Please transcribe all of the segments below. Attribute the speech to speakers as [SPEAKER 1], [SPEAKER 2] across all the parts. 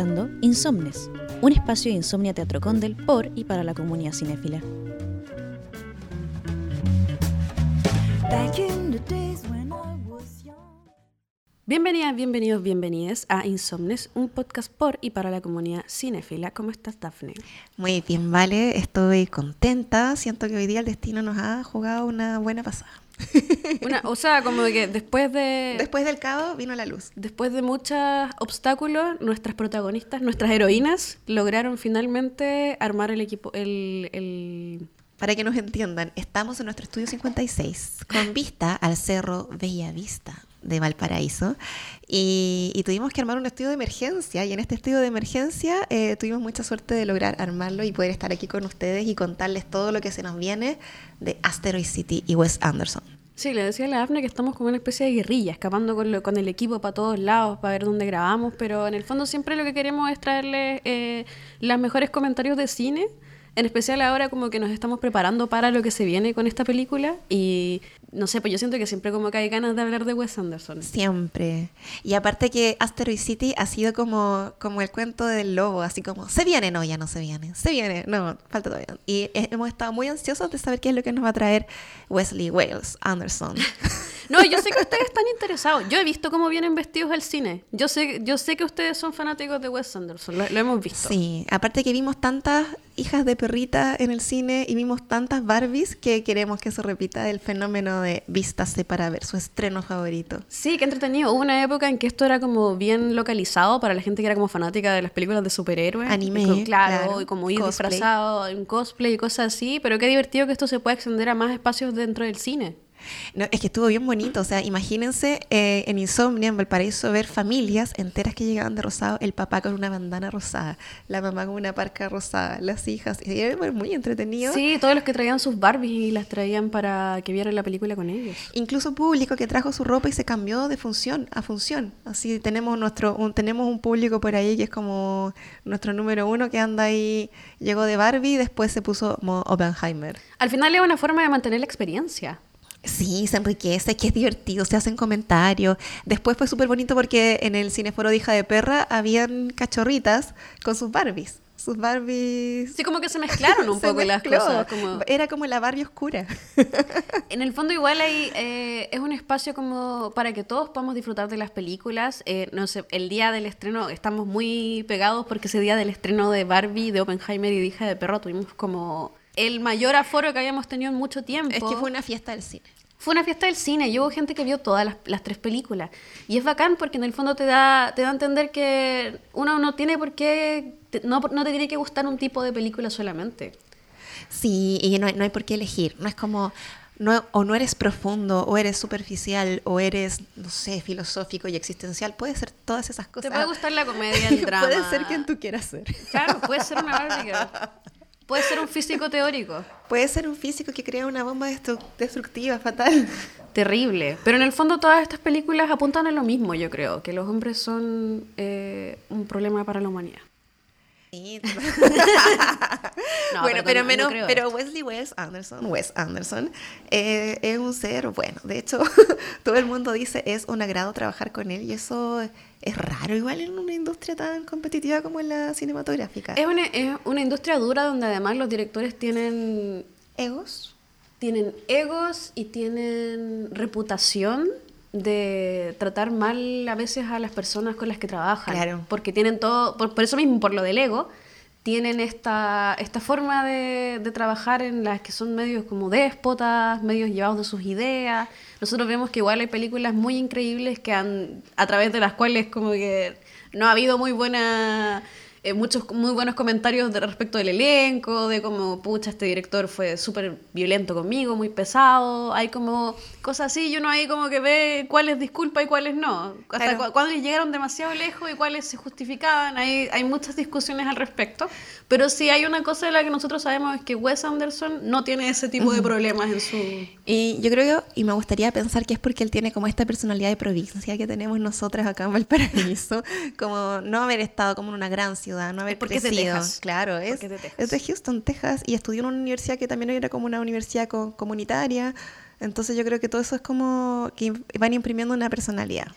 [SPEAKER 1] escuchando Insomnes, un espacio de insomnia Teatro Condel por y para la comunidad cinéfila. Bienvenidas, bienvenidos, bienvenidas a Insomnes, un podcast por y para la comunidad cinéfila. ¿Cómo estás, Dafne?
[SPEAKER 2] Muy bien, vale. Estoy contenta. Siento que hoy día el destino nos ha jugado una buena pasada.
[SPEAKER 1] o sea, como de que después de...
[SPEAKER 2] Después del caos vino la luz.
[SPEAKER 1] Después de muchos obstáculos, nuestras protagonistas, nuestras heroínas, lograron finalmente armar el equipo, el...
[SPEAKER 2] Para que nos entiendan, estamos en nuestro estudio 56, con vista al Cerro Bellavista de Valparaíso y, tuvimos que armar un estudio de emergencia y en este estudio de emergencia eh, tuvimos mucha suerte de lograr armarlo y poder estar aquí con ustedes y contarles todo lo que se nos viene de Asteroid City y Wes Anderson.
[SPEAKER 1] Sí, le decía a la Afne que estamos como una especie de guerrilla, escapando con, el equipo para todos lados, para ver dónde grabamos, pero en el fondo siempre lo que queremos es traerles eh, los mejores comentarios de cine en especial ahora como que nos estamos preparando para lo que se viene con esta película y no sé, pues yo siento que siempre como que hay ganas de hablar de Wes Anderson.
[SPEAKER 2] Siempre. Y aparte que Asteroid City ha sido como, como el cuento del lobo, así como, se viene, no, ya no se viene, se viene, no, falta todavía. Y hemos estado muy ansiosos de saber qué es lo que nos va a traer Wesley Wales Anderson.
[SPEAKER 1] No, yo sé que ustedes están interesados. Yo he visto cómo vienen vestidos al cine. Yo sé, yo sé que ustedes son fanáticos de Wes Anderson, lo, hemos visto.
[SPEAKER 2] Sí, aparte que vimos tantas hijas de perrita en el cine y vimos tantas Barbies que queremos que se repita el fenómeno de vístase para ver su estreno favorito.
[SPEAKER 1] Sí, qué entretenido. Hubo una época en que esto era como bien localizado para la gente que era como fanática de las películas de superhéroes.
[SPEAKER 2] Anime.
[SPEAKER 1] claro, y como ir disfrazado en cosplay y cosas así. Pero qué divertido que esto se pueda extender a más espacios dentro del cine.
[SPEAKER 2] No, es que estuvo bien bonito, o sea, imagínense eh, en Insomnia, en Valparaíso, ver familias enteras que llegaban de rosado, el papá con una bandana rosada, la mamá con una parca rosada, las hijas, y era muy entretenido.
[SPEAKER 1] Sí, todos los que traían sus Barbies y las traían para que vieran la película con ellos.
[SPEAKER 2] Incluso público que trajo su ropa y se cambió de función a función. Así tenemos nuestro, un, tenemos un público por ahí que es como nuestro número uno que anda ahí, llegó de Barbie y después se puso como Oppenheimer.
[SPEAKER 1] Al final es una forma de mantener la experiencia.
[SPEAKER 2] Sí, se enriquece, que es divertido, se hacen comentarios. Después fue súper bonito porque en el cineforo de hija de perra habían cachorritas con sus Barbies. Sus Barbies.
[SPEAKER 1] Sí, como que se mezclaron un poco las cosas.
[SPEAKER 2] Era como la Barbie oscura.
[SPEAKER 1] en el fondo, igual hay, eh, es un espacio como para que todos podamos disfrutar de las películas. Eh, no sé, el día del estreno estamos muy pegados porque ese día del estreno de Barbie, de Oppenheimer y de hija de perro tuvimos como el mayor aforo que habíamos tenido en mucho tiempo.
[SPEAKER 2] Es que fue una fiesta del cine.
[SPEAKER 1] Fue una fiesta del cine y hubo gente que vio todas las, tres películas. Y es bacán porque en el fondo te da, te da a entender que uno no tiene por qué, no, no te tiene que gustar un tipo de película solamente.
[SPEAKER 2] Sí, y no hay, no hay por qué elegir. No es como, no, o no eres profundo, o eres superficial, o eres, no sé, filosófico y existencial. Puede ser todas esas cosas.
[SPEAKER 1] Te puede gustar la comedia, el drama.
[SPEAKER 2] puede ser quien tú quieras ser.
[SPEAKER 1] Claro, puede ser una Barbie Puede ser un físico teórico.
[SPEAKER 2] Puede ser un físico que crea una bomba destructiva, fatal.
[SPEAKER 1] Terrible. Pero en el fondo todas estas películas apuntan a lo mismo, yo creo, que los hombres son eh, un problema para la humanidad.
[SPEAKER 2] bueno, pero, menos, pero Wesley Wes Anderson, Wes Anderson eh, es un ser bueno. De hecho, todo el mundo dice es un agrado trabajar con él y eso es raro igual en una industria tan competitiva como en la cinematográfica.
[SPEAKER 1] Es una, es una industria dura donde además los directores tienen
[SPEAKER 2] egos.
[SPEAKER 1] Tienen egos y tienen reputación de tratar mal a veces a las personas con las que trabajan.
[SPEAKER 2] Claro.
[SPEAKER 1] Porque tienen todo, por, eso mismo, por lo del ego, tienen esta, esta forma de, de, trabajar en las que son medios como déspotas, medios llevados de sus ideas. Nosotros vemos que igual hay películas muy increíbles que han, a través de las cuales como que no ha habido muy buena eh, muchos muy buenos comentarios de respecto del elenco, de cómo, pucha, este director fue súper violento conmigo, muy pesado. Hay como cosas así y uno ahí como que ve cuáles disculpa y cuáles no. Hasta cuáles llegaron demasiado lejos y cuáles se justificaban. Hay, hay muchas discusiones al respecto. Pero sí hay una cosa de la que nosotros sabemos es que Wes Anderson no tiene ese tipo de problemas en su...
[SPEAKER 2] Y yo creo, y me gustaría pensar que es porque él tiene como esta personalidad de provincia que tenemos nosotras acá en Valparaíso, como no haber estado como en una gran ciudad no haber
[SPEAKER 1] porque
[SPEAKER 2] crecido. Claro, es, es, de Houston, Texas, y estudió en una universidad que también era como una universidad comunitaria. Entonces yo creo que todo eso es como que van imprimiendo una personalidad.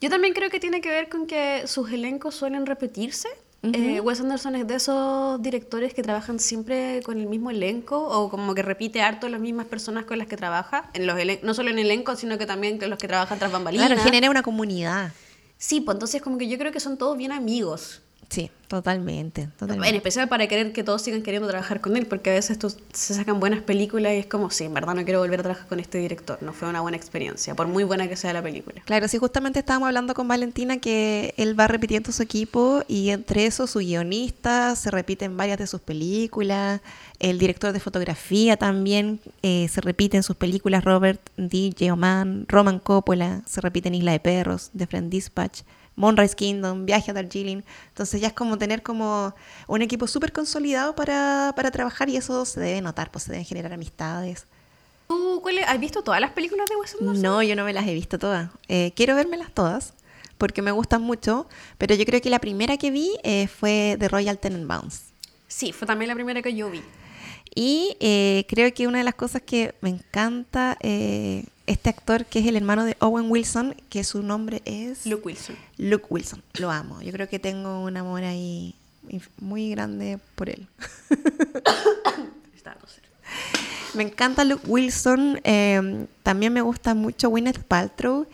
[SPEAKER 1] Yo también creo que tiene que ver con que sus elencos suelen repetirse. eh, Wes Anderson es de esos directores que trabajan siempre con el mismo elenco o como que repite harto las mismas personas con las que trabaja, en los no solo en elenco, sino que también con los que trabajan tras bambalinas.
[SPEAKER 2] Claro, genera una comunidad.
[SPEAKER 1] Sí, pues entonces como que yo creo que son todos bien amigos.
[SPEAKER 2] Sí, totalmente, totalmente.
[SPEAKER 1] En especial para querer que todos sigan queriendo trabajar con él, porque a veces se sacan buenas películas y es como, sí, en verdad no quiero volver a trabajar con este director, no fue una buena experiencia, por muy buena que sea la película.
[SPEAKER 2] Claro, sí, justamente estábamos hablando con Valentina que él va repitiendo su equipo y entre eso su guionista se repite en varias de sus películas, el director de fotografía también eh, se repite en sus películas, Robert D. J. Oman, Roman Coppola, se repite en Isla de Perros, The Friend Dispatch. Moonrise Kingdom, Viaje a Darjeeling. Entonces ya es como tener como un equipo súper consolidado para, trabajar y eso se debe notar, pues se deben generar amistades.
[SPEAKER 1] ¿Tú has visto todas las películas de Wes Anderson?
[SPEAKER 2] No, yo no me las he visto todas. Eh, quiero vérmelas todas porque me gustan mucho, pero yo creo que la primera que vi eh, fue The Royal Tenenbaums.
[SPEAKER 1] Sí, fue también la primera que yo vi.
[SPEAKER 2] Y eh, creo que una de las cosas que me encanta este actor que es el hermano de Owen Wilson, que su nombre es...
[SPEAKER 1] Luke Wilson.
[SPEAKER 2] Luke Wilson, lo amo. Yo creo que tengo un amor ahí muy grande por él. me encanta Luke Wilson, em, también me gusta mucho Gwyneth Paltrow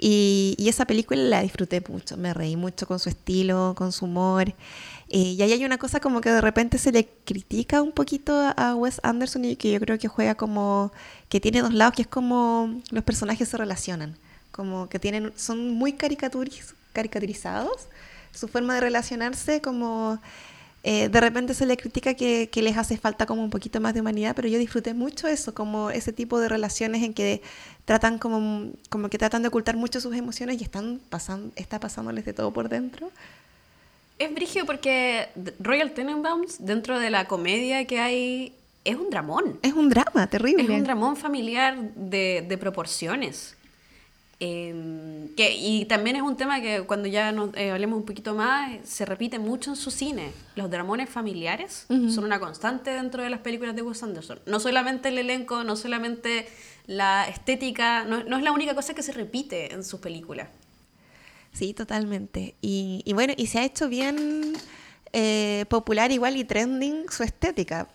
[SPEAKER 2] y, y, esa película la disfruté mucho, me reí mucho con su estilo, con su humor. Eh, y ahí hay una cosa como que de repente se le critica un poquito a Wes Anderson y que yo creo que juega como que tiene dos lados, que es como los personajes se relacionan, como que tienen son muy caricaturizados, su forma de relacionarse como eh, de repente se le critica que, que, les hace falta como un poquito más de humanidad, pero yo disfruté mucho eso, como ese tipo de relaciones en que tratan como, como que tratan de ocultar mucho sus emociones y están pasando, está pasándoles de todo por dentro.
[SPEAKER 1] Es brigio porque Royal Tenenbaums, dentro de la comedia que hay, es un dramón.
[SPEAKER 2] Es un drama terrible.
[SPEAKER 1] Es un dramón familiar de, proporciones. Em, que, y también es un tema que cuando ya nos eh, hablemos un poquito más, se repite mucho en su cine. Los dramones familiares son una constante dentro de las películas de Wes Anderson. No solamente el elenco, no solamente la estética, no, no es la única cosa que se repite en sus películas.
[SPEAKER 2] Sí, totalmente. Y, bueno, y se ha hecho bien eh, popular igual y trending su estética.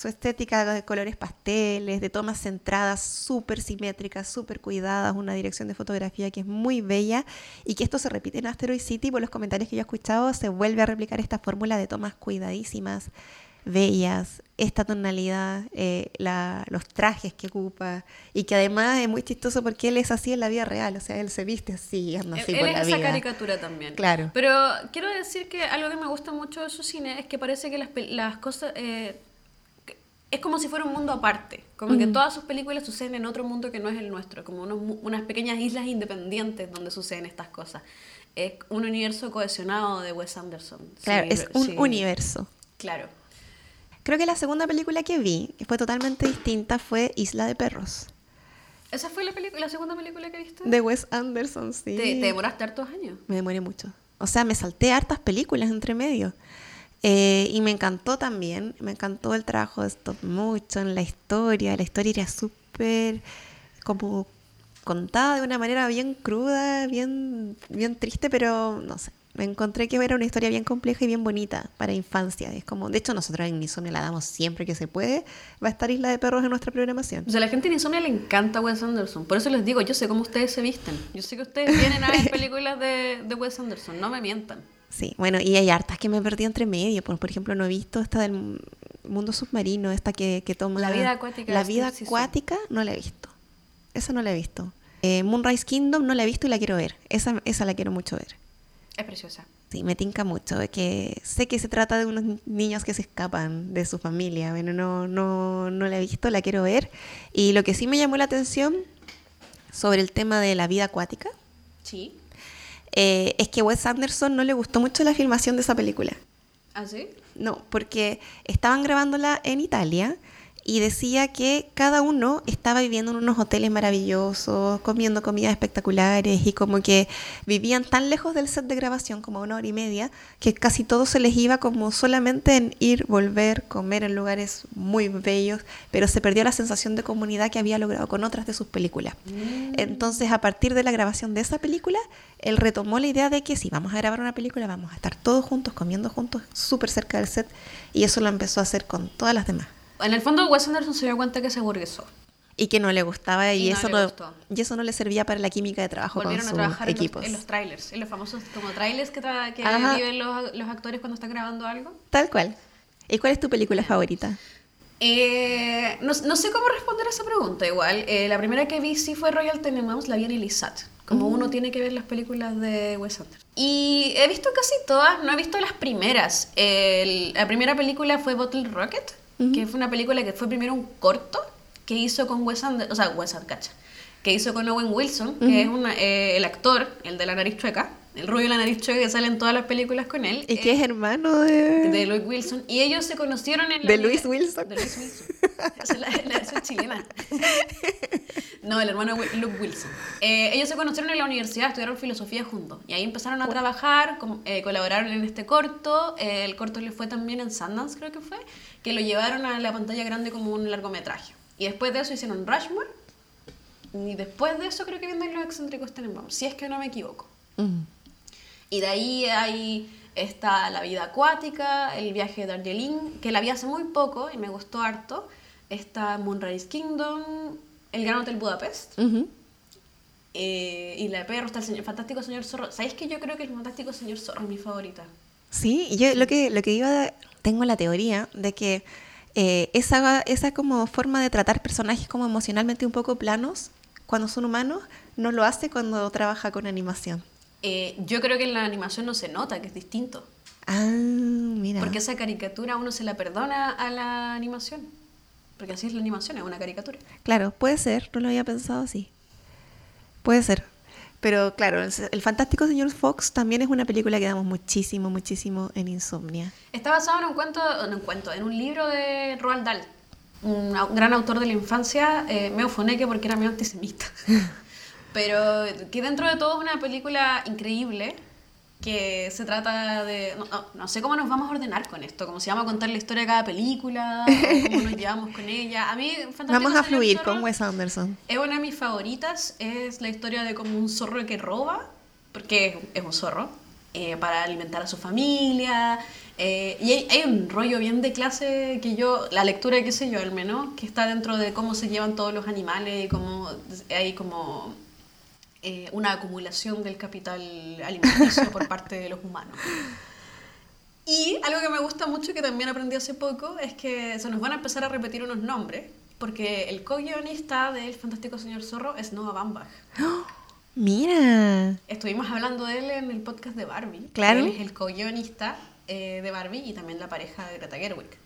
[SPEAKER 2] Su estética de colores pasteles, de tomas centradas, súper simétricas, súper cuidadas, una dirección de fotografía que es muy bella y que esto se repite en Asteroid City, por los comentarios que yo he escuchado, se vuelve a replicar esta fórmula de tomas cuidadísimas, bellas, esta tonalidad, eh, los trajes que ocupa y que además es muy chistoso porque él es así en la vida real, o sea, él se viste así, anda así
[SPEAKER 1] él
[SPEAKER 2] por la
[SPEAKER 1] es esa caricatura también.
[SPEAKER 2] Claro.
[SPEAKER 1] Pero quiero decir que algo que me gusta mucho de su cine es que parece que las, las cosas... Eh, es como si fuera un mundo aparte, como que todas sus películas suceden en otro mundo que no es el nuestro, como unas pequeñas islas independientes donde suceden estas cosas. Es un universo cohesionado de Wes Anderson.
[SPEAKER 2] Claro, es un universo.
[SPEAKER 1] Claro.
[SPEAKER 2] Creo que la segunda película que vi, que fue totalmente distinta, fue Isla de Perros.
[SPEAKER 1] ¿Esa fue la, la segunda película que viste?
[SPEAKER 2] De Wes Anderson, sí.
[SPEAKER 1] ¿Te, demoraste hartos años?
[SPEAKER 2] Me demoré mucho. O sea, me salté hartas películas entre medio. Eh, y me encantó también, me encantó el trabajo de stop mucho en la historia. La historia era súper como contada de una manera bien cruda, bien, bien triste, pero no sé, me encontré que era una historia bien compleja y bien bonita para infancia. Es como, de hecho, nosotros en Insomnia la damos siempre que se puede. Va a estar Isla de Perros en nuestra programación.
[SPEAKER 1] O sea, a la gente en Insomnia le encanta Wes Anderson. Por eso les digo, yo sé cómo ustedes se visten. Yo sé que ustedes vienen a ver películas de, de Wes Anderson. No me mientan.
[SPEAKER 2] Sí, bueno, y hay hartas que me perdí entre medio. Por, por ejemplo, no he visto esta del mundo submarino, esta que, que toma...
[SPEAKER 1] La vida acuática.
[SPEAKER 2] La vida acuática no la he visto. Esa no la he visto. Eh, Moonrise Kingdom no la he visto y la quiero ver. Esa, esa la quiero mucho ver.
[SPEAKER 1] Es preciosa.
[SPEAKER 2] Sí, me tinca mucho, que sé que se trata de unos niños que se escapan de su familia, bueno, no, no, no la he visto, la quiero ver. Y lo que sí me llamó la atención sobre el tema de la vida acuática
[SPEAKER 1] sí.
[SPEAKER 2] Eh, es que Wes Anderson no le gustó mucho la filmación de esa película.
[SPEAKER 1] ¿Ah, sí?
[SPEAKER 2] No, porque estaban grabándola en Italia y decía que cada uno estaba viviendo en unos hoteles maravillosos, comiendo comidas espectaculares y como que vivían tan lejos del set de grabación como una hora y media que casi todo se les iba como solamente en ir, volver, comer en lugares muy bellos, pero se perdió la sensación de comunidad que había logrado con otras de sus películas. Entonces, a partir de la grabación de esa película, él retomó la idea de que si vamos a grabar una película, vamos a estar todos juntos, comiendo juntos, súper cerca del set, y eso lo empezó a hacer con todas las demás.
[SPEAKER 1] En el fondo, Wes Anderson se dio cuenta que se aburguesó.
[SPEAKER 2] Y que no le gustaba y,
[SPEAKER 1] Y no
[SPEAKER 2] eso no,
[SPEAKER 1] gustó.
[SPEAKER 2] y eso no le servía para la química de trabajo
[SPEAKER 1] Volvieron a
[SPEAKER 2] con
[SPEAKER 1] trabajar
[SPEAKER 2] sus
[SPEAKER 1] en los,
[SPEAKER 2] equipos.
[SPEAKER 1] en los trailers, en los famosos como trailers que, tra- que viven los, los actores cuando están grabando algo.
[SPEAKER 2] Tal cual. ¿Y cuál es tu película favorita?
[SPEAKER 1] Eh, no, no sé cómo responder a esa pregunta igual. Eh, la primera que vi sí fue Royal Tenenbaums, la vi en el ISAT. Como uno tiene que ver las películas de Wes Anderson. Y he visto casi todas, no he visto las primeras. El- la primera película fue Bottle Rocket, que fue una película que fue primero un corto que hizo con Wes Anderson, o sea, Wes Anderson, que hizo con Owen Wilson, que es una- eh, el actor, el de la nariz chueca, el rubio de la nariz chueca que sale en todas las películas con él.
[SPEAKER 2] ¿Y
[SPEAKER 1] Eh,
[SPEAKER 2] que es hermano de...?
[SPEAKER 1] de Luke Wilson. Y ellos se conocieron en la
[SPEAKER 2] ¿De Luis Wilson?
[SPEAKER 1] De Luis Wilson. Esa es la, la versión chilena. No, el hermano Luke Wilson. Eh, ellos se conocieron en la universidad, estudiaron filosofía juntos. Y ahí empezaron a trabajar, com- eh, colaboraron en este corto. Eh, el corto le fue también en Sundance, creo que fue, que lo llevaron a la pantalla grande como un largometraje. Y después de eso hicieron Rushmore. Y después de eso creo que vienen los excéntricos Tenenbaum, si es que no me equivoco. Y de ahí hay está La vida acuática, El viaje de Darjeeling, que la vi hace muy poco y me gustó harto. Está Moonrise Kingdom, El Gran Hotel Budapest. Eh, y La de perro está el señor, Fantástico Señor Zorro. ¿Sabéis que yo creo que el Fantástico Señor Zorro es mi favorita?
[SPEAKER 2] Sí, y yo lo que, lo que iba... Tengo la teoría de que eh, esa, esa como forma de tratar personajes como emocionalmente un poco planos, cuando son humanos, no lo hace cuando trabaja con animación.
[SPEAKER 1] Eh, yo creo que en la animación no se nota, que es distinto.
[SPEAKER 2] Ah, mira.
[SPEAKER 1] Porque esa caricatura uno se la perdona a la animación. Porque así es la animación, es una caricatura.
[SPEAKER 2] Claro, puede ser, no lo había pensado así. Puede ser. Pero claro, el, el Fantástico Señor Fox también es una película que damos muchísimo, muchísimo en Insomnia.
[SPEAKER 1] Está basado en un cuento, en un cuento, en un libro de Roald Dahl, un au- gran autor de la infancia, eh, me ufoneque porque era medio antisemita. Pero que dentro de todo es una película increíble que se trata de... No, no- no sé cómo nos vamos a ordenar con esto, como si vamos a contar la historia de cada película, cómo nos llevamos con ella. A mí, Fantástico
[SPEAKER 2] Vamos a fluir
[SPEAKER 1] Zorro
[SPEAKER 2] con Wes Anderson.
[SPEAKER 1] Es una de mis favoritas, es la historia de como un zorro que roba, porque es, un zorro, eh, para alimentar a su familia. eh, y hay, hay un rollo bien de clase que yo, la lectura que sé yo al menos, que está dentro de cómo se llevan todos los animales y cómo hay como eh, una acumulación del capital alimenticio por parte de los humanos. Y algo que me gusta mucho, que también aprendí hace poco, es que se nos van a empezar a repetir unos nombres, porque el co-guionista del Fantástico Señor Zorro es Noah Baumbach.
[SPEAKER 2] Mira.
[SPEAKER 1] Estuvimos hablando de él en el podcast de Barbie.
[SPEAKER 2] Claro.
[SPEAKER 1] Él es el co-guionista eh, de Barbie y también la pareja de Greta Gerwig.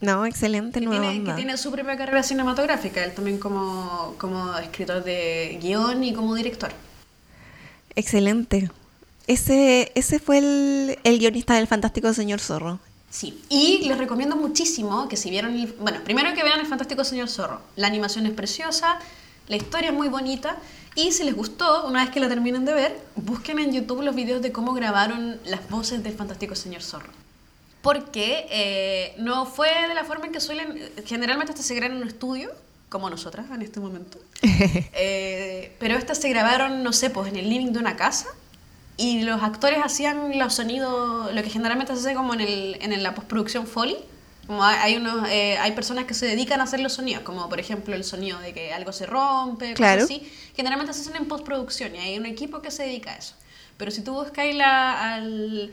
[SPEAKER 2] No, excelente
[SPEAKER 1] Que
[SPEAKER 2] nueva
[SPEAKER 1] tiene, que tiene su propia carrera cinematográfica, él también como, como escritor de guion y como director.
[SPEAKER 2] Excelente. Ese, ese fue el, el guionista del Fantástico Señor Zorro.
[SPEAKER 1] Sí, y les recomiendo muchísimo que si vieron, el- bueno, primero que vean El Fantástico Señor Zorro. La animación es preciosa, la historia es muy bonita y si les gustó, una vez que la terminen de ver, busquen en YouTube los videos de cómo grabaron las voces del Fantástico Señor Zorro. Porque eh, no fue de la forma en que suelen, generalmente estas se graban en un estudio, como nosotras en este momento. Eh, pero estas se grabaron, no sé, pues en el living de una casa y los actores hacían los sonidos, lo que generalmente se hace como en, el, en la postproducción Foley. Como hay, unos, eh, hay personas que se dedican a hacer los sonidos, como por ejemplo el sonido de que algo se rompe,
[SPEAKER 2] Claro.
[SPEAKER 1] cosas así. Generalmente se hacen en postproducción y hay un equipo que se dedica a eso. Pero si tú buscas la, al,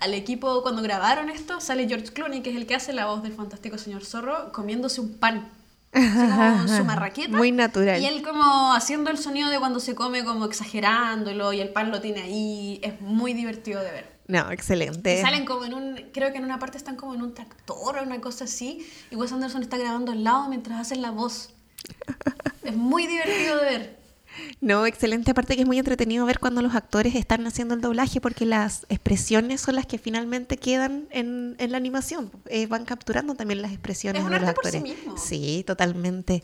[SPEAKER 1] al equipo cuando grabaron esto, sale George Clooney, que es el que hace la voz del fantástico señor Zorro, comiéndose un pan. Como su marraqueta.
[SPEAKER 2] Muy natural.
[SPEAKER 1] Y él como haciendo el sonido de cuando se come, como exagerándolo, y el pan lo tiene ahí. Es muy divertido de ver.
[SPEAKER 2] No, excelente.
[SPEAKER 1] Y salen como en un, creo que en una parte están como en un tractor o una cosa así, y Wes Anderson está grabando al lado mientras hacen la voz. Es muy divertido de ver.
[SPEAKER 2] No, excelente. Aparte que es muy entretenido ver cuando los actores están haciendo el doblaje porque las expresiones son las que finalmente quedan en, en la animación. Eh, van capturando también las expresiones
[SPEAKER 1] Es un
[SPEAKER 2] de los
[SPEAKER 1] por sí
[SPEAKER 2] actores.
[SPEAKER 1] mismo.
[SPEAKER 2] Sí, totalmente.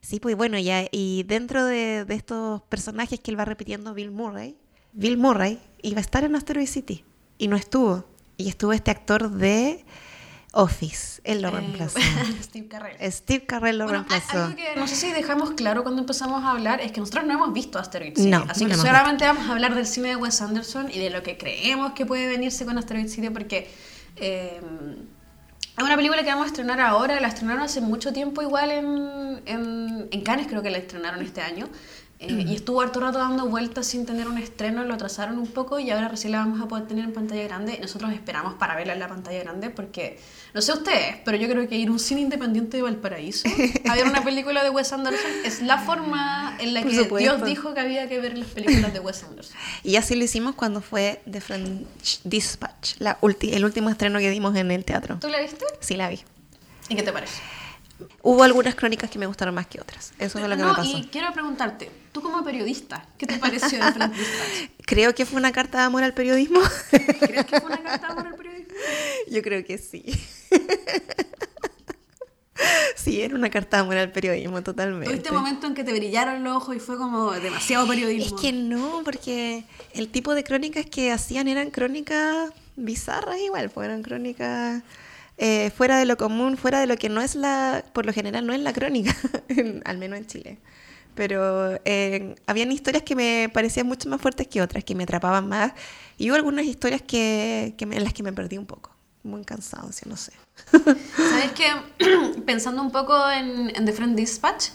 [SPEAKER 2] Sí, pues bueno, ya, y dentro de, de estos personajes que él va repitiendo, Bill Murray, Bill Murray iba a estar en Asteroid City y no estuvo. Y estuvo este actor de Office, él lo
[SPEAKER 1] Eh,
[SPEAKER 2] reemplazó.
[SPEAKER 1] Steve Carell.
[SPEAKER 2] Steve Carell lo
[SPEAKER 1] Bueno,
[SPEAKER 2] reemplazó.
[SPEAKER 1] algo que no sé si dejamos claro cuando empezamos a hablar es que nosotros no hemos visto Asteroid City.
[SPEAKER 2] No,
[SPEAKER 1] así
[SPEAKER 2] no
[SPEAKER 1] que solamente vamos a hablar del cine de Wes Anderson y de lo que creemos que puede venirse con Asteroid City porque eh, es una película que vamos a estrenar ahora, la estrenaron hace mucho tiempo igual en, en, en Cannes, creo que la estrenaron este año. Eh. Y estuvo harto rato dando vueltas sin tener un estreno, lo atrasaron un poco y ahora recién la vamos a poder tener en pantalla grande. Nosotros esperamos para verla en la pantalla grande porque, no sé ustedes, pero yo creo que ir a un cine independiente de Valparaíso a ver una película de Wes Anderson es la forma en la
[SPEAKER 2] Por
[SPEAKER 1] que
[SPEAKER 2] supuesto.
[SPEAKER 1] Dios dijo que había que ver las películas de Wes Anderson.
[SPEAKER 2] Y así lo hicimos cuando fue The French Dispatch, la ulti- el último estreno que dimos en el teatro.
[SPEAKER 1] ¿Tú la viste?
[SPEAKER 2] Sí, la vi.
[SPEAKER 1] ¿Y qué te parece?
[SPEAKER 2] Hubo algunas crónicas que me gustaron más que otras. Eso fue lo que
[SPEAKER 1] no,
[SPEAKER 2] me pasó.
[SPEAKER 1] y quiero preguntarte, tú como periodista, ¿qué te pareció de Frank Dispatch?
[SPEAKER 2] Creo que fue una carta de amor al periodismo.
[SPEAKER 1] ¿Crees que fue una carta de amor al periodismo?
[SPEAKER 2] Yo creo que sí. sí, era una carta de amor al periodismo, totalmente.
[SPEAKER 1] ¿Tuviste momento en que te brillaron los ojos y fue como demasiado
[SPEAKER 2] Es
[SPEAKER 1] periodismo?
[SPEAKER 2] que no, porque el tipo de crónicas que hacían eran crónicas bizarras igual, pues eran crónicas eh, fuera de lo común, fuera de lo que no es la, por lo general no es la crónica, al menos en Chile. Pero eh, habían historias que me parecían mucho más fuertes que otras, que me atrapaban más. Y hubo algunas historias que, que me- en las que me perdí un poco. Muy cansado, sí, no sé.
[SPEAKER 1] ¿Sabes qué? Pensando un poco en, en The Friend Dispatch,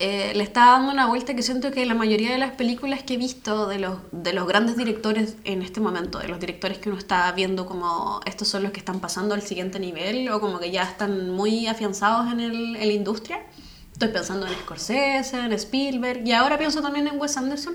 [SPEAKER 1] eh, le estaba dando una vuelta que siento que la mayoría de las películas que he visto de los, de los grandes directores en este momento, de los directores que uno está viendo como estos son los que están pasando al siguiente nivel o como que ya están muy afianzados en, el, en la industria. Estoy pensando en Scorsese, en Spielberg y ahora pienso también en Wes Anderson.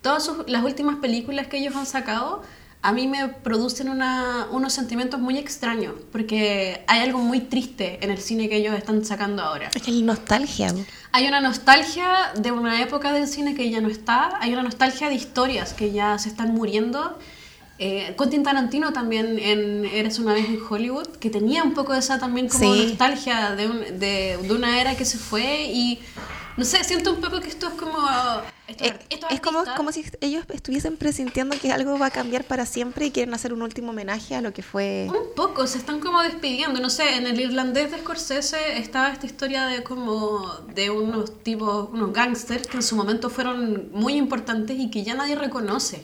[SPEAKER 1] Todas sus- las últimas películas que ellos han sacado a mí me producen una- unos sentimientos muy extraños porque hay algo muy triste en el cine que ellos están sacando ahora.
[SPEAKER 2] Es que la nostalgia.
[SPEAKER 1] Hay una nostalgia de una época del cine que ya no está, hay una nostalgia de historias que ya se están muriendo. Eh, Quentin Tarantino también en Eres una vez en Hollywood, que tenía un poco de esa también como
[SPEAKER 2] Sí.
[SPEAKER 1] nostalgia de, un- de, de una era que se fue y no sé, siento un poco que esto es como...
[SPEAKER 2] Eh, es como, como si ellos estuviesen presintiendo que algo va a cambiar para siempre y quieren hacer un último homenaje a lo que fue...
[SPEAKER 1] Un poco, se están como despidiendo. No sé, en el irlandés de Scorsese estaba esta historia de como de unos tipos, unos gángsters que en su momento fueron muy importantes y que ya nadie reconoce.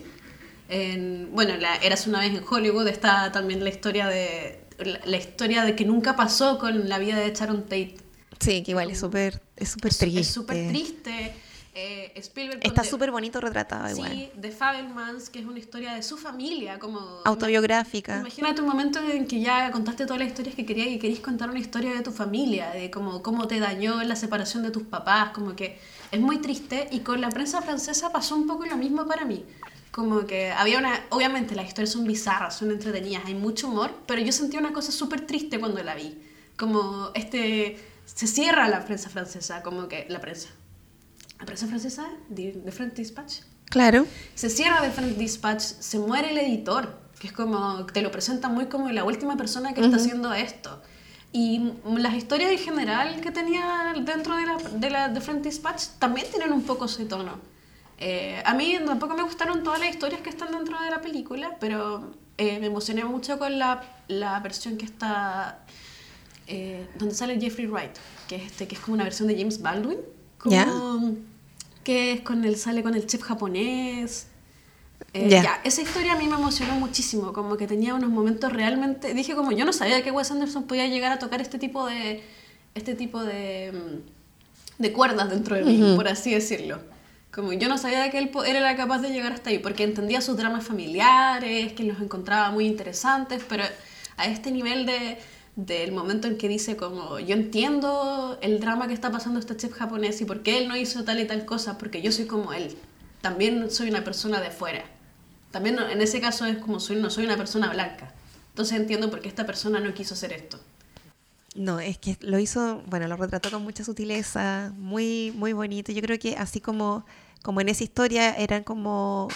[SPEAKER 1] En- bueno, la, Eras una vez en Hollywood está también la historia de la, la historia de que nunca pasó con la vida de Sharon Tate.
[SPEAKER 2] Sí, que igual es súper es súper triste.
[SPEAKER 1] Es súper triste. Eh, Spielberg
[SPEAKER 2] Está súper bonito retratado igual.
[SPEAKER 1] Sí, The Fabelmans, que es una historia de su familia, como
[SPEAKER 2] Autobiográfica.
[SPEAKER 1] Imagínate un momento en que ya contaste todas las historias que querías y querías contar una historia de tu familia, de cómo, cómo te dañó la separación de tus papás, como que es muy triste y con la prensa francesa pasó un poco lo mismo para mí. Como que había una, obviamente las historias son bizarras, son entretenidas, hay mucho humor, pero yo sentí una cosa súper triste cuando la vi. Como este, se cierra la prensa francesa, como que la prensa. La prensa francesa, de, de French Dispatch,
[SPEAKER 2] Claro.
[SPEAKER 1] se cierra The Friend Dispatch, se muere el editor, que es como, te lo presenta muy como la última persona que está haciendo esto. Y las historias en general que tenía dentro de la, de la The Friend Dispatch también tienen un poco ese tono. Eh, a mí tampoco me gustaron todas las historias que están dentro de la película, pero eh, me emocioné mucho con la, la versión que está, eh, donde sale Jeffrey Wright, que es, este, que es como una versión de James Baldwin. Como,
[SPEAKER 2] Ya.
[SPEAKER 1] que es con el, sale con el chef japonés. Eh,
[SPEAKER 2] Ya.
[SPEAKER 1] ya, esa historia a mí me emocionó muchísimo, como que tenía unos momentos realmente, dije como yo no sabía que Wes Anderson podía llegar a tocar este tipo de, este tipo de, mm, de cuerdas dentro de mí, por así decirlo. Como yo no sabía que él, él era capaz de llegar hasta ahí, porque entendía sus dramas familiares, que los encontraba muy interesantes, pero a este nivel de del momento en que dice como yo entiendo el drama que está pasando este chef japonés y por qué él no hizo tal y tal cosa, porque yo soy como él. También soy una persona de fuera. También en ese caso es como soy, no soy una persona blanca. Entonces entiendo por qué esta persona no quiso hacer esto.
[SPEAKER 2] No, es que lo hizo, bueno, lo retrató con mucha sutileza, muy, muy bonito. Yo creo que así como, Como en esa historia eran como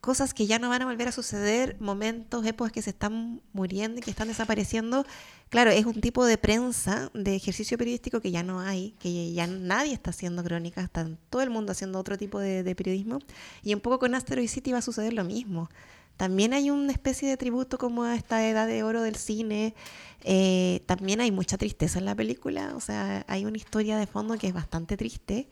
[SPEAKER 2] cosas que ya no van a volver a suceder, momentos, épocas que se están muriendo y que están desapareciendo. Claro, es un tipo de prensa, de ejercicio periodístico que ya no hay, que ya nadie está haciendo crónicas, está todo el mundo haciendo otro tipo de, periodismo. Y un poco con Asteroid City va a suceder lo mismo. También hay una especie de tributo como a esta edad de oro del cine. Eh, también hay mucha tristeza en la película, o sea, hay una historia de fondo que es bastante triste.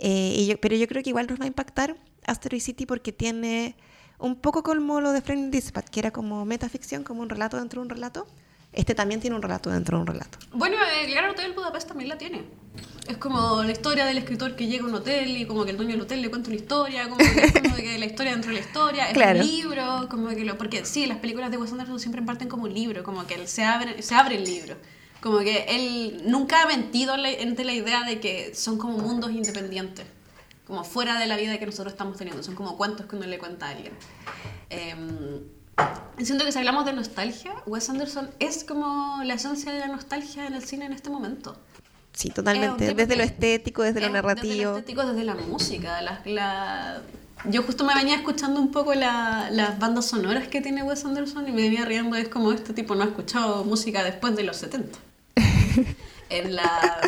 [SPEAKER 2] Eh, y yo- pero yo creo que igual nos va a impactar Asteroid City porque tiene un poco como lo de Frank Dispatch, que era como metaficción, como un relato dentro de un relato. Este también tiene un relato dentro de un relato.
[SPEAKER 1] Bueno, el Gran Hotel Budapest también la tiene. Es como la historia del escritor que llega a un hotel y como que el dueño del hotel le cuenta una historia, como que como que la historia dentro de la historia, es
[SPEAKER 2] Claro.
[SPEAKER 1] un libro, como que lo... Porque sí, las películas de Wes Anderson siempre parten como un libro, como que se abre, se abre el libro. Como que él nunca ha mentido entre la idea de que son como mundos independientes, como fuera de la vida que nosotros estamos teniendo, son como cuentos que uno le cuenta a alguien. Em, Siento que si hablamos de nostalgia, Wes Anderson es como la esencia de la nostalgia en el cine en este momento.
[SPEAKER 2] Sí, totalmente.
[SPEAKER 1] tipo
[SPEAKER 2] Desde lo estético, desde lo
[SPEAKER 1] es Desde lo
[SPEAKER 2] narrativo.
[SPEAKER 1] estético, desde la música. la- la- Yo justo me venía escuchando un poco la- las bandas sonoras que tiene Wes Anderson y me venía riendo. Es como este tipo no ha escuchado música después de los 70. en, la,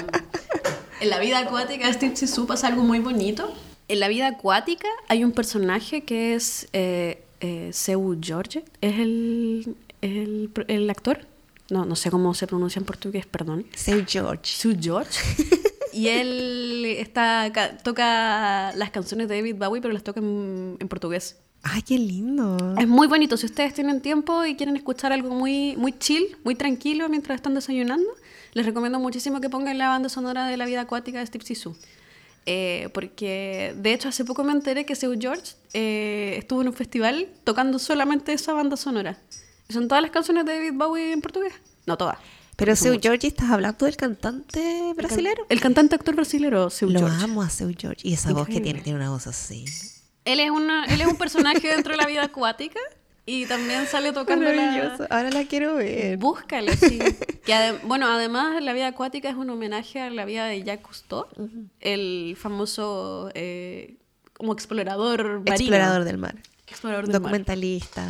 [SPEAKER 1] en la vida acuática de Steve Zissou pasa algo muy bonito. En la vida acuática hay un personaje que es eh, eh, Seu George. Es el, el, el actor. No, no sé cómo se pronuncia en portugués, perdón.
[SPEAKER 2] Say George.
[SPEAKER 1] Sue George. Y él está, ca- toca las canciones de David Bowie, pero las toca en, en portugués.
[SPEAKER 2] Ay, qué lindo.
[SPEAKER 1] Es muy bonito. Si ustedes tienen tiempo y quieren escuchar algo muy, muy chill, muy tranquilo mientras están desayunando, les recomiendo muchísimo que pongan la banda sonora de la vida acuática de Steve Zissou. Eh, porque de hecho hace poco me enteré que Seu George eh, estuvo en un festival tocando solamente esa banda sonora. Son todas las canciones de David Bowie en portugués. No todas.
[SPEAKER 2] Pero Seu. George, ¿estás hablando del cantante brasilero?
[SPEAKER 1] El cantante actor brasilero, Seu
[SPEAKER 2] Lo
[SPEAKER 1] George.
[SPEAKER 2] amo a Seu George. Y esa voz que
[SPEAKER 1] Increíble.
[SPEAKER 2] tiene, tiene una voz así.
[SPEAKER 1] Él es, una, él es un personaje dentro de la vida acuática y también sale tocando
[SPEAKER 2] Maravilloso.
[SPEAKER 1] la...
[SPEAKER 2] Ahora la quiero ver.
[SPEAKER 1] Búscalo, sí. Que ade- bueno, además la vida acuática es un homenaje a la vida de Jacques Cousteau, el famoso eh, como explorador marino.
[SPEAKER 2] Explorador del mar.
[SPEAKER 1] Explorador del mar.
[SPEAKER 2] Documentalista.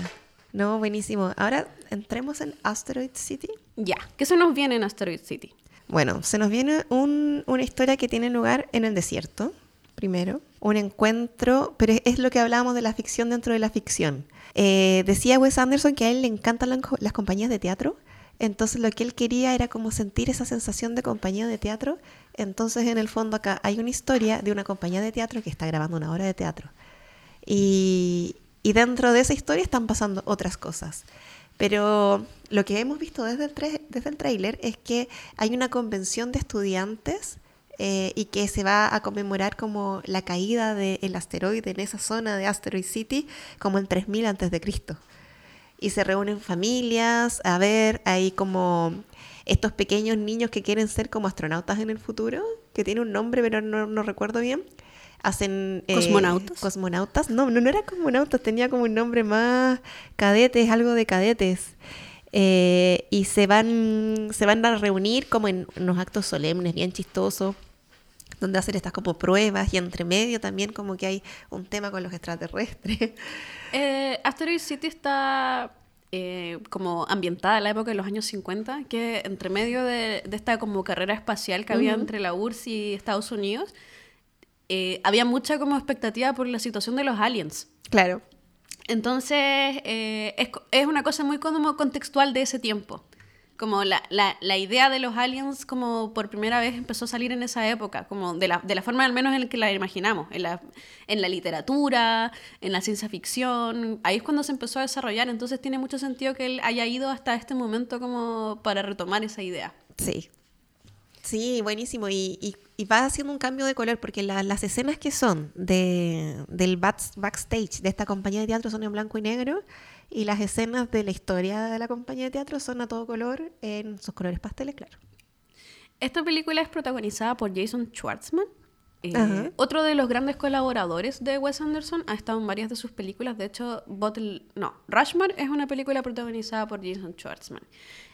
[SPEAKER 2] No, buenísimo. Ahora entremos en Asteroid City.
[SPEAKER 1] Ya, ¿qué se nos viene en Asteroid City?
[SPEAKER 2] Bueno, se nos viene un- una historia que tiene lugar en el desierto, primero. Un encuentro, pero es, lo que hablábamos de la ficción dentro de la ficción. Eh, decía Wes Anderson que a él le encantan las compañías de teatro. Entonces lo que él quería era como sentir esa sensación de compañía de teatro. Entonces en el fondo acá hay una historia de una compañía de teatro que está grabando una obra de teatro. Y, dentro de esa historia están pasando otras cosas. Pero lo que hemos visto desde el, desde el tráiler es que hay una convención de estudiantes eh, y que se va a conmemorar como la caída del asteroide en esa zona de Asteroid City como en 3000 antes de Cristo. Y se reúnen familias a ver, hay como estos pequeños niños que quieren ser como astronautas en el futuro, que tiene un nombre pero no, no recuerdo bien. Hacen... eh,
[SPEAKER 1] ¿Cosmonautas?
[SPEAKER 2] Cosmonautas. No, no, no era cosmonautas, tenía como un nombre más cadetes, algo de cadetes. Eh, y se van, se van a reunir como en unos actos solemnes, bien chistosos, donde hacen estas como pruebas y entre medio también como que hay un tema con los extraterrestres.
[SPEAKER 1] Eh, Asteroid City está eh, como ambientada en la época de los años 50, que entre medio de, de esta como carrera espacial que había entre la URSS y Estados Unidos, eh, había mucha como expectativa por la situación de los aliens.
[SPEAKER 2] Claro.
[SPEAKER 1] Entonces, eh, es, es una cosa muy como contextual de ese tiempo. Como la, la, la idea de los aliens como por primera vez empezó a salir en esa época, como de la, de la forma al menos en la que la imaginamos, en la, en la literatura, en la ciencia ficción, ahí es cuando se empezó a desarrollar, entonces tiene mucho sentido que él haya ido hasta este momento como para retomar esa idea.
[SPEAKER 2] Sí. Sí, buenísimo. Y, y- y va haciendo un cambio de color porque la- las escenas que son de, del back- backstage de esta compañía de teatro son en blanco y negro y las escenas de la historia de la compañía de teatro son a todo color en sus colores pasteles, claro.
[SPEAKER 1] Esta película es protagonizada por Jason Schwartzman, Eh, otro de los grandes colaboradores de Wes Anderson ha estado en varias de sus películas. De hecho, Bottle, no, Rushmore es una película protagonizada por Jason Schwartzman.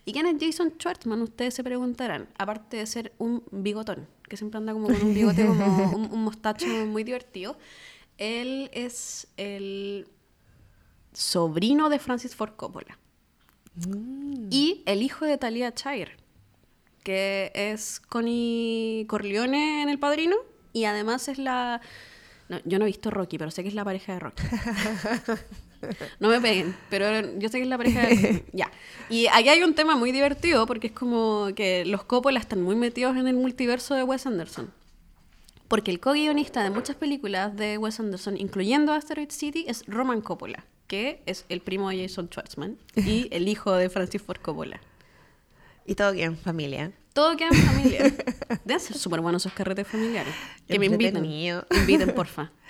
[SPEAKER 1] ¿Y quién es Jason Schwartzman? Ustedes se preguntarán. Aparte de ser un bigotón, que siempre anda como con un bigote, como un, un mostacho muy divertido. Él es el sobrino de Francis Ford Coppola. Y el hijo de Talia Shire, que es Connie Corleone en El Padrino. Y además es la... no, yo no he visto Rocky, pero sé que es la pareja de Rocky. No me peguen, pero yo sé que es la pareja de... Ya. Y aquí hay un tema muy divertido porque es como que los Coppola están muy metidos en el multiverso de Wes Anderson. Porque el co-guionista de muchas películas de Wes Anderson, incluyendo Asteroid City, es Roman Coppola, que es el primo de Jason Schwartzman y el hijo de Francis Ford Coppola.
[SPEAKER 2] Y todo bien, familia.
[SPEAKER 1] Todo queda en familia. Deben ser súper buenos esos carretes familiares. Que me inviten. Inviten, porfa.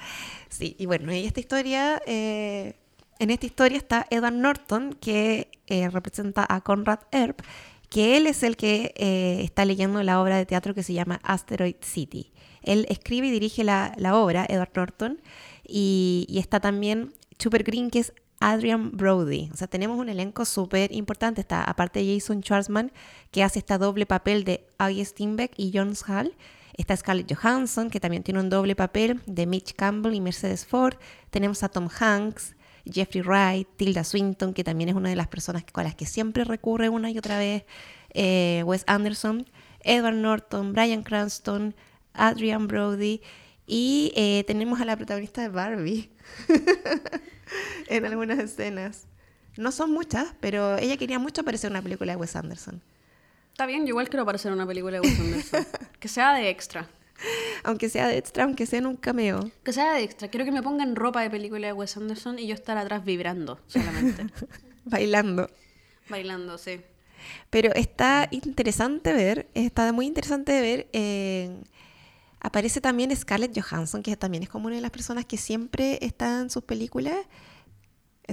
[SPEAKER 2] Sí, y bueno, y esta historia, eh, en esta historia está Edward Norton, que eh, representa a Conrad Earp, que él es el que eh, está leyendo la obra de teatro que se llama Asteroid City. Él escribe y dirige la, la obra, Edward Norton, y, y está también Super Green, que es Adrian Brody. O sea, tenemos un elenco súper importante. Está, aparte de Jason Schwartzman, que hace esta doble papel de Augie Steinbeck y John Hall. Está Scarlett Johansson, que también tiene un doble papel de Mitch Campbell y Mercedes Ford. Tenemos a Tom Hanks, Jeffrey Wright, Tilda Swinton, que también es una de las personas con las que siempre recurre una y otra vez eh, Wes Anderson, Edward Norton, Brian Cranston, Adrian Brody y eh, tenemos a la protagonista de Barbie en algunas escenas. No son muchas, pero ella quería mucho aparecer en una película de Wes Anderson.
[SPEAKER 1] Está bien, yo igual quiero aparecer en una película de Wes Anderson. que sea de extra.
[SPEAKER 2] Aunque sea de extra, aunque sea en un cameo.
[SPEAKER 1] Que sea de extra. Quiero que me pongan ropa de película de Wes Anderson y yo estar atrás vibrando solamente.
[SPEAKER 2] Bailando.
[SPEAKER 1] Bailando, sí.
[SPEAKER 2] Pero está interesante ver, está muy interesante ver. eh, aparece también Scarlett Johansson, que también es como una de las personas que siempre está en sus películas.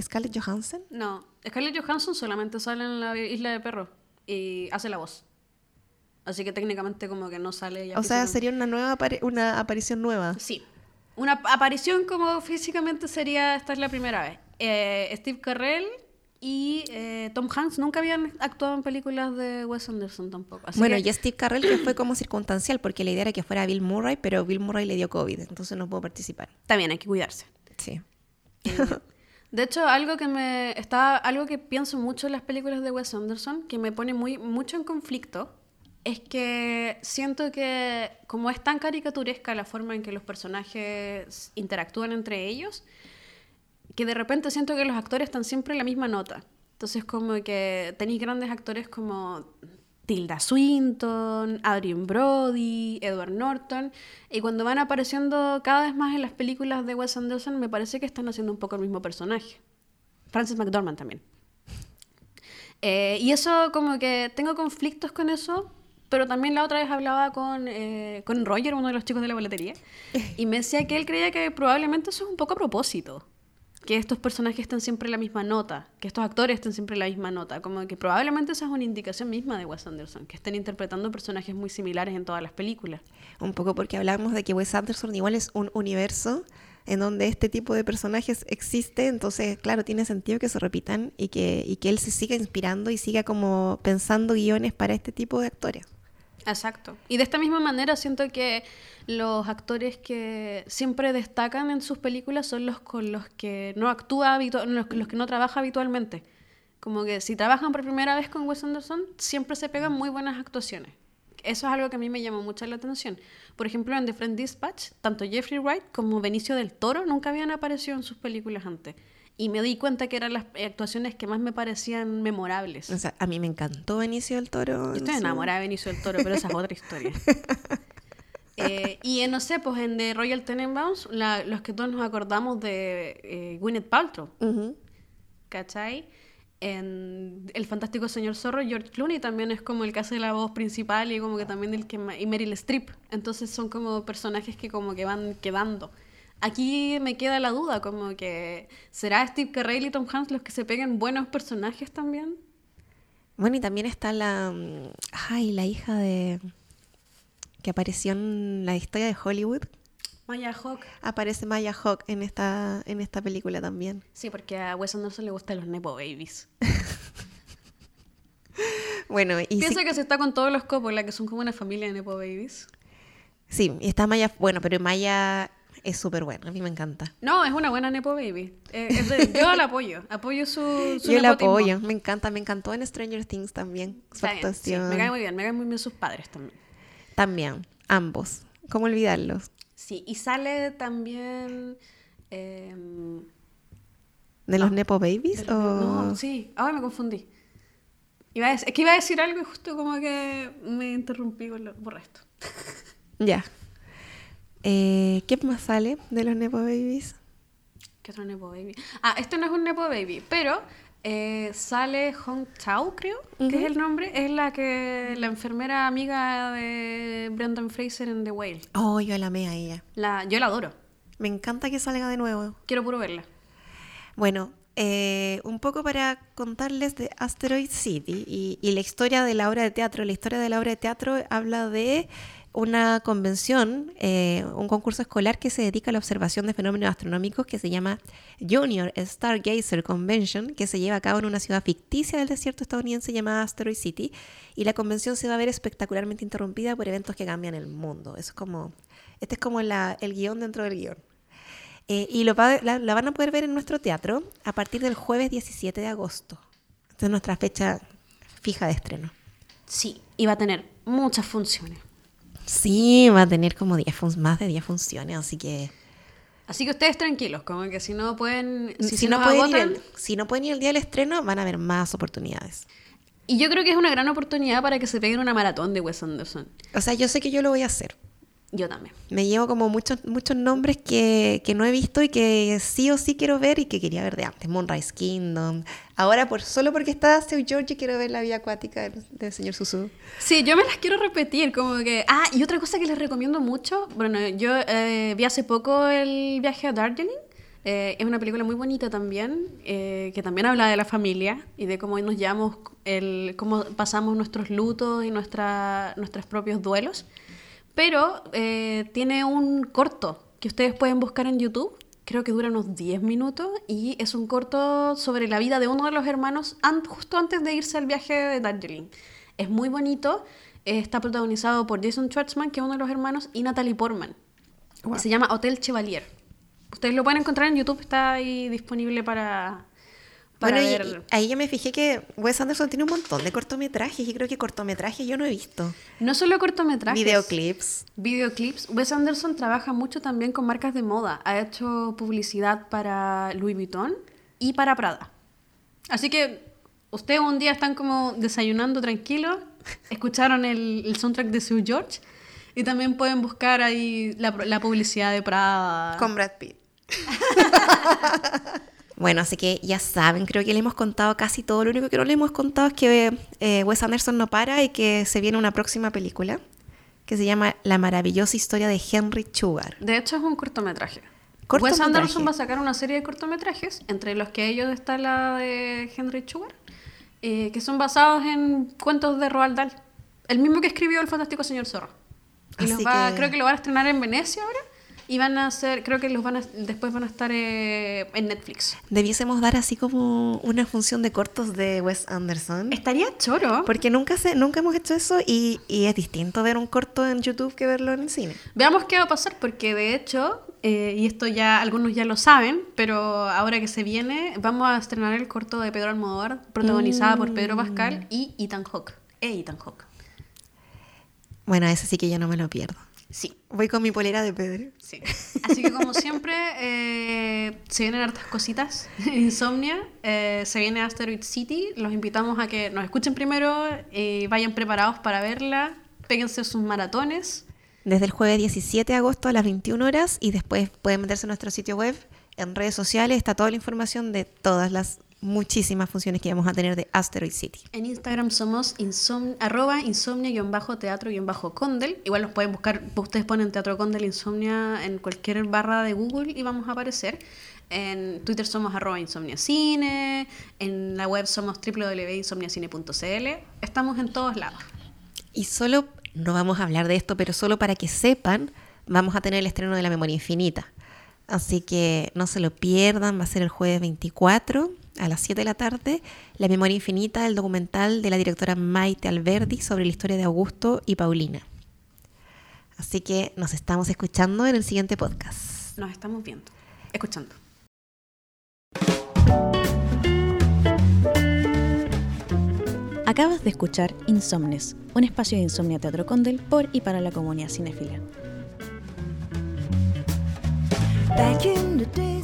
[SPEAKER 2] Scarlett Johansson.
[SPEAKER 1] No, Scarlett Johansson solamente sale en la isla de perros y hace la voz. Así que técnicamente como que no sale ella
[SPEAKER 2] O sea, sería una nueva apari- una aparición nueva.
[SPEAKER 1] Sí. Una aparición como físicamente sería, esta es la primera vez. Eh, Steve Carell y eh, Tom Hanks nunca habían actuado en películas de Wes Anderson tampoco. Así
[SPEAKER 2] bueno,
[SPEAKER 1] que-
[SPEAKER 2] y Steve Carell que fue como circunstancial, porque la idea era que fuera Bill Murray, pero Bill Murray le dio COVID, entonces no pudo participar.
[SPEAKER 1] Bien, hay que cuidarse.
[SPEAKER 2] Sí.
[SPEAKER 1] De hecho, algo que me está, algo que pienso mucho en las películas de Wes Anderson, que me pone muy mucho en conflicto, es que siento que como es tan caricaturesca la forma en que los personajes interactúan entre ellos, que de repente siento que los actores están siempre en la misma nota. Entonces como que tenéis grandes actores como Tilda Swinton, Adrian Brody, Edward Norton, y cuando van apareciendo cada vez más en las películas de Wes Anderson, me parece que están haciendo un poco el mismo personaje. Francis McDormand también. Eh, y eso como que tengo conflictos con eso, pero también la otra vez hablaba con, eh, con Roger, uno de los chicos de la boletería, y me decía que él creía que probablemente eso es un poco a propósito. Que estos personajes estén siempre en la misma nota, que estos actores estén siempre en la misma nota, como que probablemente esa es una indicación misma de Wes Anderson, que estén interpretando personajes muy similares en todas las películas.
[SPEAKER 2] Un poco porque hablamos de que Wes Anderson igual es un universo en donde este tipo de personajes existe, entonces, claro, tiene sentido que se repitan y que, y que él se siga inspirando y siga como pensando guiones para este tipo de actores.
[SPEAKER 1] Exacto. Y de esta misma manera siento que los actores que siempre destacan en sus películas son los con los que no actúa los, los que no trabaja habitualmente. Como que si trabajan por primera vez con Wes Anderson, siempre se pegan muy buenas actuaciones. Eso es algo que a mí me llamó mucho la atención. Por ejemplo, en The Friend Dispatch, tanto Jeffrey Wright como Benicio del Toro nunca habían aparecido en sus películas antes. Y me di cuenta que eran las actuaciones que más me parecían memorables.
[SPEAKER 2] O sea, a mí me encantó Benicio del Toro.
[SPEAKER 1] Yo estoy
[SPEAKER 2] su-
[SPEAKER 1] enamorada de Benicio del Toro, pero esa es otra historia. Eh, y en, no sé, pues en The Royal Tenenbaums, la- los que todos nos acordamos de eh, Gwyneth Paltrow. ¿cachai? En El Fantástico Señor Zorro, George Clooney también es como el que hace la voz principal y como que también el que... Y Meryl Streep. Entonces son como personajes que como que van quedando. Aquí me queda la duda, como que... ¿Será Steve Carell y Tom Hanks los que se peguen buenos personajes también?
[SPEAKER 2] Bueno, y también está la. mm, Ay, la hija de. que apareció en la historia de Hollywood.
[SPEAKER 1] Maya Hawk.
[SPEAKER 2] Aparece Maya Hawk en esta, en esta película también.
[SPEAKER 1] Sí, porque a Wes Anderson le gustan los Nepo Babies.
[SPEAKER 2] Bueno, y
[SPEAKER 1] Piensa que se está con todos los Coppola, que son como una familia de Nepo Babies.
[SPEAKER 2] sí, y está Maya, bueno, pero Maya es súper buena, a mí me encanta.
[SPEAKER 1] No, es una buena Nepo Baby. Eh, es de- yo la apoyo. Apoyo su, su
[SPEAKER 2] Yo la apoyo, me encanta, me encantó en Stranger Things también, su
[SPEAKER 1] sí,
[SPEAKER 2] actuación.
[SPEAKER 1] me cae muy bien. Me caen muy bien sus padres también.
[SPEAKER 2] También, ambos, ¿cómo olvidarlos?
[SPEAKER 1] Sí, y sale también... em,
[SPEAKER 2] ¿De los Nepo Babies? o...
[SPEAKER 1] No, sí. Ahora me confundí. Iba a es que iba a decir algo y justo como que me interrumpí con lo, por esto.
[SPEAKER 2] Ya. Eh, ¿Qué más sale de los Nepo Babies?
[SPEAKER 1] ¿Qué otro Nepo Baby? Ah, este no es un Nepo Baby, pero eh, sale Hong Chao, creo, que es el nombre. Es la que la enfermera amiga de Brendan Fraser en The Whale.
[SPEAKER 2] Oh, yo la amé a ella.
[SPEAKER 1] La, yo la adoro.
[SPEAKER 2] Me encanta que salga de nuevo.
[SPEAKER 1] Quiero puro verla.
[SPEAKER 2] Bueno, eh, un poco para contarles de Asteroid City y, y la historia de la obra de teatro. La historia de la obra de teatro habla de una convención, eh, un concurso escolar que se dedica a la observación de fenómenos astronómicos que se llama Junior Stargazer Convention, que se lleva a cabo en una ciudad ficticia del desierto estadounidense llamada Asteroid City. Y la convención se va a ver espectacularmente interrumpida por eventos que cambian el mundo. Eso es como, este es como el guion dentro del guion. Eh, y lo va- la van a poder ver en nuestro teatro a partir del jueves 17 de agosto. Esta es nuestra fecha fija de estreno.
[SPEAKER 1] Sí, y va a tener muchas funciones.
[SPEAKER 2] Sí, va a tener como 10 fun- más de 10 funciones, así que
[SPEAKER 1] Así que ustedes tranquilos, como que si no pueden... Si,
[SPEAKER 2] no pueden ir el, si no pueden ir el día del estreno, van a haber más oportunidades.
[SPEAKER 1] Y yo creo que es una gran oportunidad para que se peguen una maratón de Wes Anderson.
[SPEAKER 2] O sea, yo sé que yo lo voy a hacer.
[SPEAKER 1] Yo también.
[SPEAKER 2] Me llevo como muchos muchos nombres que, que no he visto y que sí o sí quiero ver y que quería ver de antes. Moonrise Kingdom. Ahora, por, solo porque está Seu George, quiero ver la vida acuática del, del señor Susu.
[SPEAKER 1] Sí, yo me las quiero repetir, como que... Ah, y otra cosa que les recomiendo mucho, bueno, yo eh, vi hace poco el viaje a Darjeeling, eh, es una película muy bonita también, eh, que también habla de la familia y de cómo nos llevamos, el, cómo pasamos nuestros lutos y nuestra, nuestros propios duelos, pero eh, tiene un corto que ustedes pueden buscar en YouTube, creo que dura unos 10 minutos y es un corto sobre la vida de uno de los hermanos an- justo antes de irse al viaje de Darjeeling. Es muy bonito, eh, está protagonizado por Jason Schwartzman, que es uno de los hermanos, y Natalie Portman.
[SPEAKER 2] Wow.
[SPEAKER 1] Se llama Hotel Chevalier. Ustedes lo pueden encontrar en YouTube, está ahí disponible para, para
[SPEAKER 2] Bueno,
[SPEAKER 1] ver.
[SPEAKER 2] y ahí yo me fijé que Wes Anderson tiene un montón de cortometrajes y creo que cortometrajes yo no he visto.
[SPEAKER 1] No solo cortometrajes.
[SPEAKER 2] Videoclips.
[SPEAKER 1] Videoclips. Wes Anderson trabaja mucho también con marcas de moda. Ha hecho publicidad para Louis Vuitton y para Prada. Así que ustedes un día están como desayunando tranquilos, escucharon el, el soundtrack de Sue George y también pueden buscar ahí la, la publicidad de Prada.
[SPEAKER 2] Con Brad Pitt. bueno, así que ya saben, creo que le hemos contado casi todo. Lo único que no le hemos contado es que eh, Wes Anderson no para y que se viene una próxima película que se llama La maravillosa historia de Henry Sugar.
[SPEAKER 1] De hecho, es un cortometraje. Wes. Anderson va a sacar una serie de cortometrajes, entre los que ellos está la de Henry Sugar, eh, que son basados en cuentos de Roald Dahl. El mismo que escribió El Fantástico Señor Zorro. Y los va,
[SPEAKER 2] que-
[SPEAKER 1] creo que lo van a estrenar en Venecia ahora. Y van a hacer, creo que los van a, después van a estar eh, en Netflix.
[SPEAKER 2] Debiésemos dar así como una función de cortos de Wes Anderson.
[SPEAKER 1] Estaría choro.
[SPEAKER 2] Porque nunca, se, nunca hemos hecho eso y, y es distinto ver un corto en YouTube que verlo en el cine.
[SPEAKER 1] Veamos qué va a pasar, porque de hecho, eh, y esto ya algunos ya lo saben, pero ahora que se viene, vamos a estrenar el corto de Pedro Almodóvar, protagonizada por Pedro Pascal y Ethan Hawke. E Ethan Hawke.
[SPEAKER 2] Bueno, ese sí que yo no me lo pierdo.
[SPEAKER 1] Sí,
[SPEAKER 2] Voy con mi polera de Pedro.
[SPEAKER 1] sí. Así que como siempre, eh, se vienen hartas cositas. Insomnia, eh, se viene Asteroid City. Los invitamos a que nos escuchen primero y vayan preparados para verla. Péguense sus maratones.
[SPEAKER 2] Desde el jueves 17 de agosto a las 21 horas y después pueden meterse a nuestro sitio web, en redes sociales, está toda la información de todas las muchísimas funciones que vamos a tener de Asteroid City.
[SPEAKER 1] En Instagram somos insom arroba insomnia-teatro-condel. Igual nos pueden buscar, ustedes ponen Teatro Condel Insomnia en cualquier barra de Google y vamos a aparecer. En Twitter somos arroba insomniacine, en la web somos www.insomniacine.cl. Estamos en todos lados.
[SPEAKER 2] Y solo, no vamos a hablar de esto, pero solo para que sepan, vamos a tener el estreno de La Memoria Infinita. Así que no se lo pierdan, va a ser el jueves 24 a las 7 de la tarde, La Memoria Infinita, el documental de la directora Maite Alberdi sobre la historia de Augusto y Paulina. Así que nos estamos escuchando en el siguiente podcast.
[SPEAKER 1] Nos estamos viendo, escuchando.
[SPEAKER 3] Acabas de escuchar Insomnes, un espacio de Insomnia Teatro Condel por y para la comunidad cinéfila. Back in the day.